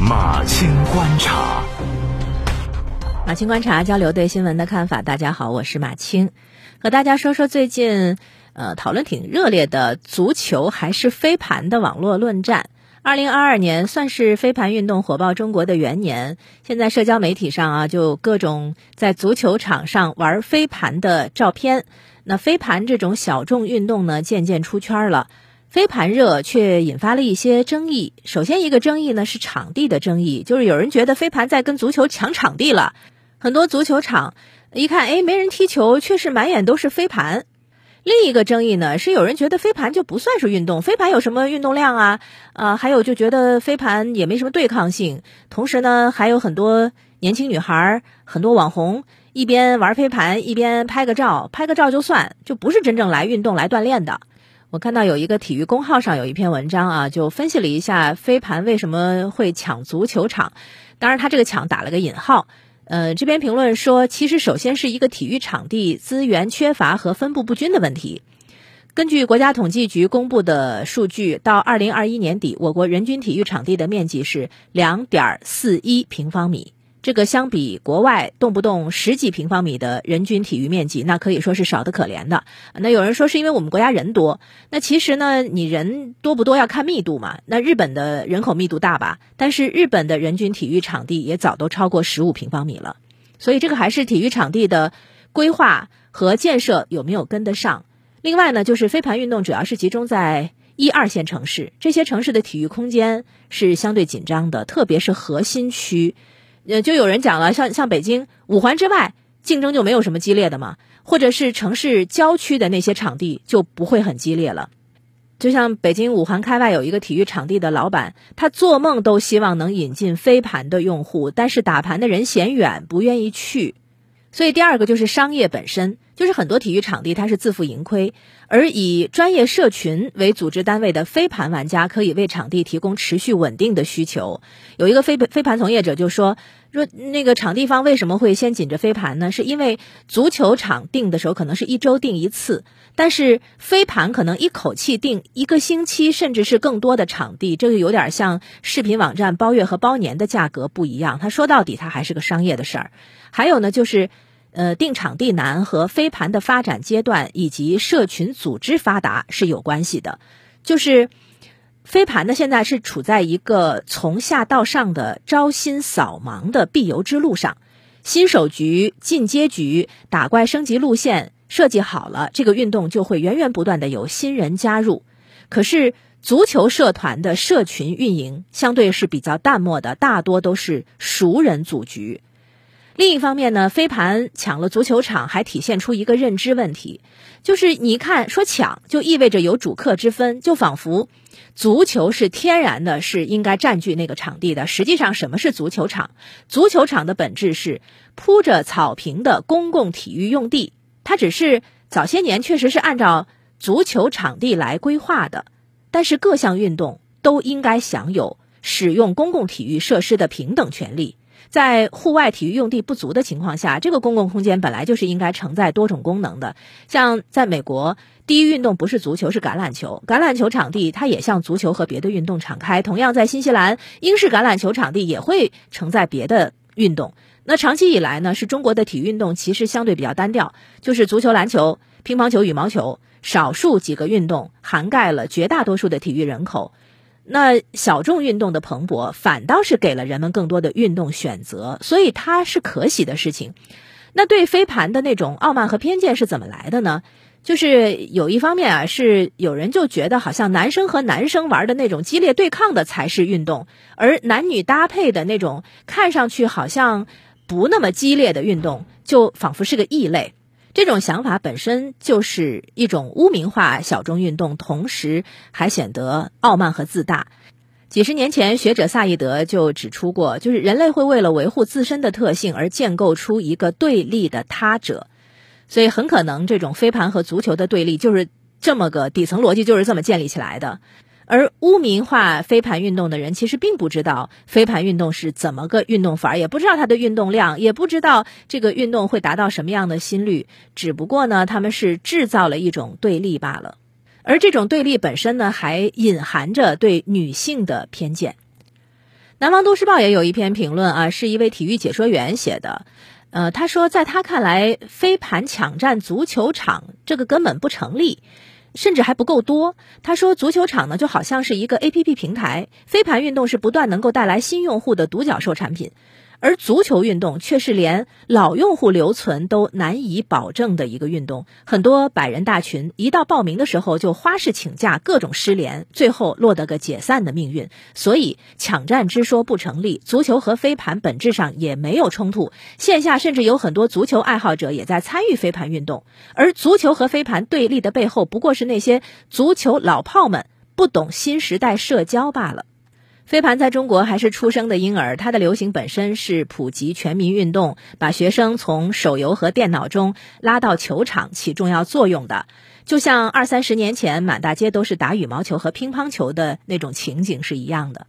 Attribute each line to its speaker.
Speaker 1: 马青观察，
Speaker 2: 马青观察交流对新闻的看法。大家好，我是马青，和大家说说最近呃讨论挺热烈的足球还是飞盘的网络论战。二零二二年算是飞盘运动火爆中国的元年，现在社交媒体上啊，就各种在足球场上玩飞盘的照片。那飞盘这种小众运动呢，渐渐出圈了。飞盘热却引发了一些争议。首先，一个争议呢是场地的争议，就是有人觉得飞盘在跟足球抢场地了。很多足球场一看，哎，没人踢球，却是满眼都是飞盘。另一个争议呢是有人觉得飞盘就不算是运动，飞盘有什么运动量啊？啊，还有就觉得飞盘也没什么对抗性。同时呢，还有很多年轻女孩、很多网红一边玩飞盘一边拍个照，拍个照就算，就不是真正来运动、来锻炼的。我看到有一个体育公号上有一篇文章啊，就分析了一下飞盘为什么会抢足球场。当然，他这个“抢”打了个引号。呃，这篇评论说，其实首先是一个体育场地资源缺乏和分布不均的问题。根据国家统计局公布的数据，到二零二一年底，我国人均体育场地的面积是两点四一平方米。这个相比国外动不动十几平方米的人均体育面积，那可以说是少得可怜的。那有人说是因为我们国家人多，那其实呢，你人多不多要看密度嘛。那日本的人口密度大吧，但是日本的人均体育场地也早都超过十五平方米了。所以这个还是体育场地的规划和建设有没有跟得上。另外呢，就是飞盘运动主要是集中在一二线城市，这些城市的体育空间是相对紧张的，特别是核心区。呃，就有人讲了，像像北京五环之外，竞争就没有什么激烈的嘛，或者是城市郊区的那些场地就不会很激烈了。就像北京五环开外有一个体育场地的老板，他做梦都希望能引进飞盘的用户，但是打盘的人嫌远，不愿意去。所以第二个就是商业本身，就是很多体育场地它是自负盈亏，而以专业社群为组织单位的飞盘玩家可以为场地提供持续稳定的需求。有一个飞飞盘从业者就说。说那个场地方为什么会先紧着飞盘呢？是因为足球场定的时候可能是一周定一次，但是飞盘可能一口气定一个星期，甚至是更多的场地。这个有点像视频网站包月和包年的价格不一样。他说到底，它还是个商业的事儿。还有呢，就是呃，定场地难和飞盘的发展阶段以及社群组织发达是有关系的，就是。飞盘呢，现在是处在一个从下到上的招新扫盲的必由之路上。新手局、进阶局、打怪升级路线设计好了，这个运动就会源源不断的有新人加入。可是足球社团的社群运营相对是比较淡漠的，大多都是熟人组局。另一方面呢，飞盘抢了足球场，还体现出一个认知问题，就是你看说抢就意味着有主客之分，就仿佛足球是天然的，是应该占据那个场地的。实际上，什么是足球场？足球场的本质是铺着草坪的公共体育用地，它只是早些年确实是按照足球场地来规划的，但是各项运动都应该享有使用公共体育设施的平等权利。在户外体育用地不足的情况下，这个公共空间本来就是应该承载多种功能的。像在美国，第一运动不是足球，是橄榄球。橄榄球场地它也向足球和别的运动敞开。同样，在新西兰，英式橄榄球场地也会承载别的运动。那长期以来呢，是中国的体育运动其实相对比较单调，就是足球、篮球、乒乓球、羽毛球，少数几个运动涵盖了绝大多数的体育人口。那小众运动的蓬勃，反倒是给了人们更多的运动选择，所以它是可喜的事情。那对飞盘的那种傲慢和偏见是怎么来的呢？就是有一方面啊，是有人就觉得好像男生和男生玩的那种激烈对抗的才是运动，而男女搭配的那种看上去好像不那么激烈的运动，就仿佛是个异类。这种想法本身就是一种污名化小众运动，同时还显得傲慢和自大。几十年前，学者萨义德就指出过，就是人类会为了维护自身的特性而建构出一个对立的他者，所以很可能这种飞盘和足球的对立就是这么个底层逻辑，就是这么建立起来的。而污名化飞盘运动的人，其实并不知道飞盘运动是怎么个运动法，也不知道它的运动量，也不知道这个运动会达到什么样的心率。只不过呢，他们是制造了一种对立罢了。而这种对立本身呢，还隐含着对女性的偏见。南方都市报也有一篇评论啊，是一位体育解说员写的。呃，他说，在他看来，飞盘抢占足球场这个根本不成立，甚至还不够多。他说，足球场呢就好像是一个 A P P 平台，飞盘运动是不断能够带来新用户的独角兽产品。而足球运动却是连老用户留存都难以保证的一个运动，很多百人大群一到报名的时候就花式请假，各种失联，最后落得个解散的命运。所以抢占之说不成立。足球和飞盘本质上也没有冲突，线下甚至有很多足球爱好者也在参与飞盘运动。而足球和飞盘对立的背后，不过是那些足球老炮们不懂新时代社交罢了。飞盘在中国还是出生的婴儿，它的流行本身是普及全民运动，把学生从手游和电脑中拉到球场起重要作用的，就像二三十年前满大街都是打羽毛球和乒乓球的那种情景是一样的。